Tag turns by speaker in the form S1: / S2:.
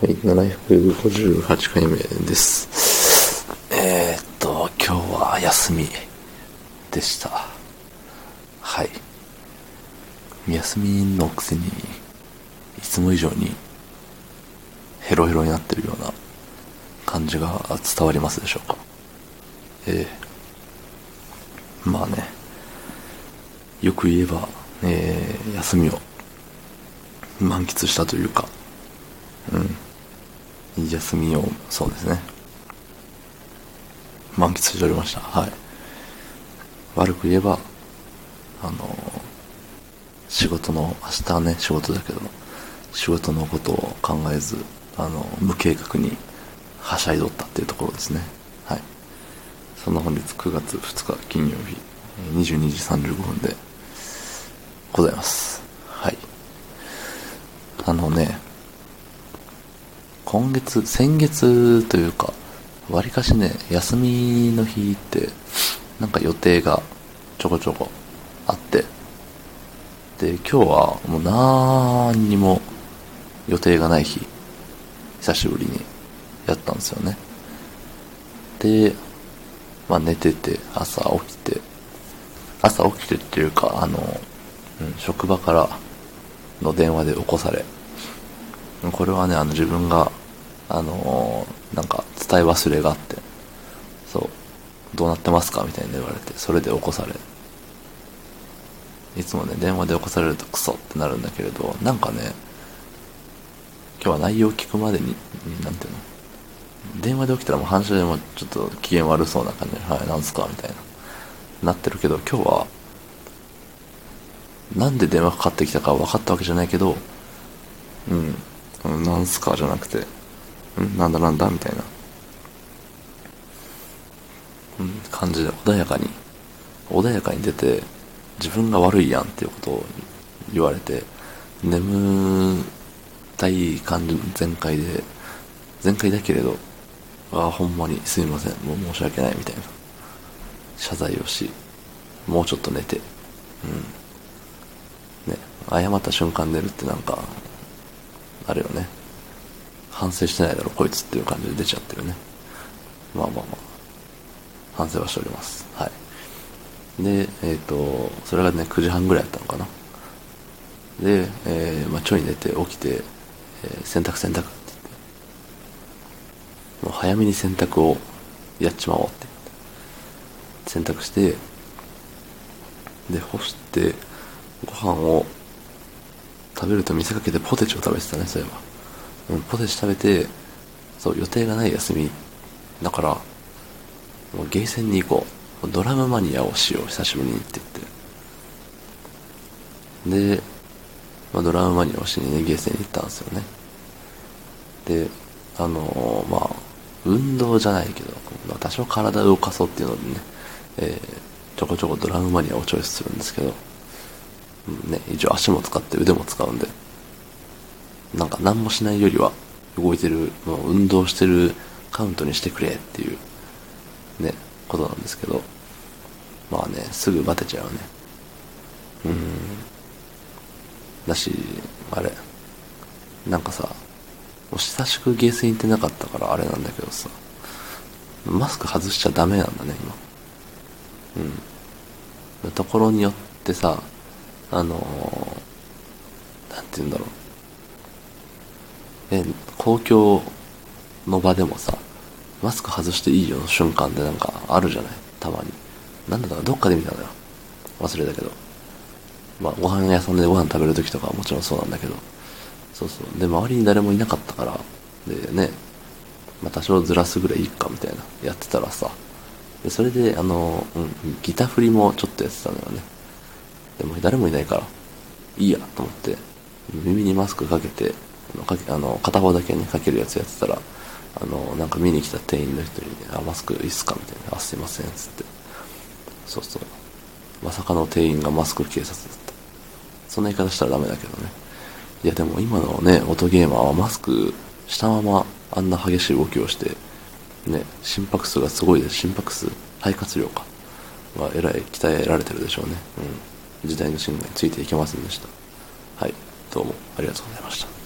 S1: はい、758回目です。えー、っと、今日は休みでした。はい。休みのくせに、いつも以上にヘロヘロになってるような感じが伝わりますでしょうか。ええまあね、よく言えば、えー休みを満喫したというか、うん。いい休みを、そうですね。満喫しておりました。はい。悪く言えば、あの、仕事の、明日はね、仕事だけど、仕事のことを考えず、あの、無計画にはしゃいどったっていうところですね。はい。そんな本日9月2日金曜日、22時35分でございます。はい。あのね、今月、先月というか、わりかしね、休みの日って、なんか予定がちょこちょこあって、で、今日はもうなんにも予定がない日、久しぶりにやったんですよね。で、まあ寝てて、朝起きて、朝起きてっていうか、あの、うん、職場からの電話で起こされ、これはね、あの自分が、あのーなんか伝え忘れがあって、そう、どうなってますかみたいに言われて、それで起こされ、いつもね、電話で起こされるとクソってなるんだけれど、なんかね、今日は内容を聞くまでに、なんていうの電話で起きたらもう反射でもちょっと機嫌悪そうな感じで、はい、なんすかみたいな、なってるけど、今日は、なんで電話かかってきたか分かったわけじゃないけど、うん、なんすかじゃなくて、うん、なんだなんだみたいな、うん、感じで穏やかに、穏やかに出て、自分が悪いやんっていうことを言われて、眠たい感じ全開で、全開だけれど、ああ、ほんまにすいません、もう申し訳ないみたいな、謝罪をし、もうちょっと寝て、うん。ね、謝った瞬間寝るってなんか、あれよね。反省してないだろ、こいつっていう感じで出ちゃってるね。まあまあまあ。反省はしております。はい。で、えっ、と、それがね、9時半ぐらいだったのかな。で、えーまあ、ちょい寝て起きて、えー洗濯洗濯って言って、もう早めに洗濯をやっちまおうって。洗濯して、で、干して、ご飯を食べると見せかけてポテチを食べてたね、そういえば。うん、ポテチ食べて、そう、予定がない休み。だから、もうゲーセンに行こう。ドラムマニアをしよう、久しぶりにって言って。で、まあ、ドラムマニアをしにね、ゲーセンに行ったんですよね。で、あのーまあ、運動じゃないけど、まあ、多少体を動かそうっていうのでね、えーちょこちょこドラムマニアをチョイスするんですけど、うんね、一応足も使って腕も使うんで、なんか何もしないよりは動いてる、もう運動してるカウントにしてくれっていう、ね、ことなんですけど、まあね、すぐバテちゃうね。うん。だし、あれ、なんかさ、もう久しくゲーセン行ってなかったからあれなんだけどさ、マスク外しちゃダメなんだね、今。うん。ところによってさ、あのーなんて言うんだろう。え、公共の場でもさ、マスク外していいよの瞬間ってなんかあるじゃない？たまに。なんだろう、どっかで見たのよ。忘れたけど。まあ、ご飯屋さんでご飯食べるときとかはもちろんそうなんだけど。そうそう。で、周りに誰もいなかったから、でね、まあ多少ずらすぐらいいいかみたいな、やってたらさ、で、それで、あの、うん、ギター振りもちょっとやってたのよね。でも誰もいないから、いいやと思って、耳にマスクかけて、のかけあの片方だけね、かけるやつやってたら、あの、なんか見に来た店員の人にね、あ、マスクいいっすか？みたいな、あ、すいません、っつって。そうそう。まさかの店員がマスク警察だった。そんな言い方したらダメだけどね。いやでも今のね、音ゲーマーはマスクしたままあんな激しい動きをして、ね、心拍数がすごいです。心拍数肺活量か。はえらい鍛えられてるでしょうね。うん。時代の進化についていけませんでした。はい。どうもありがとうございました。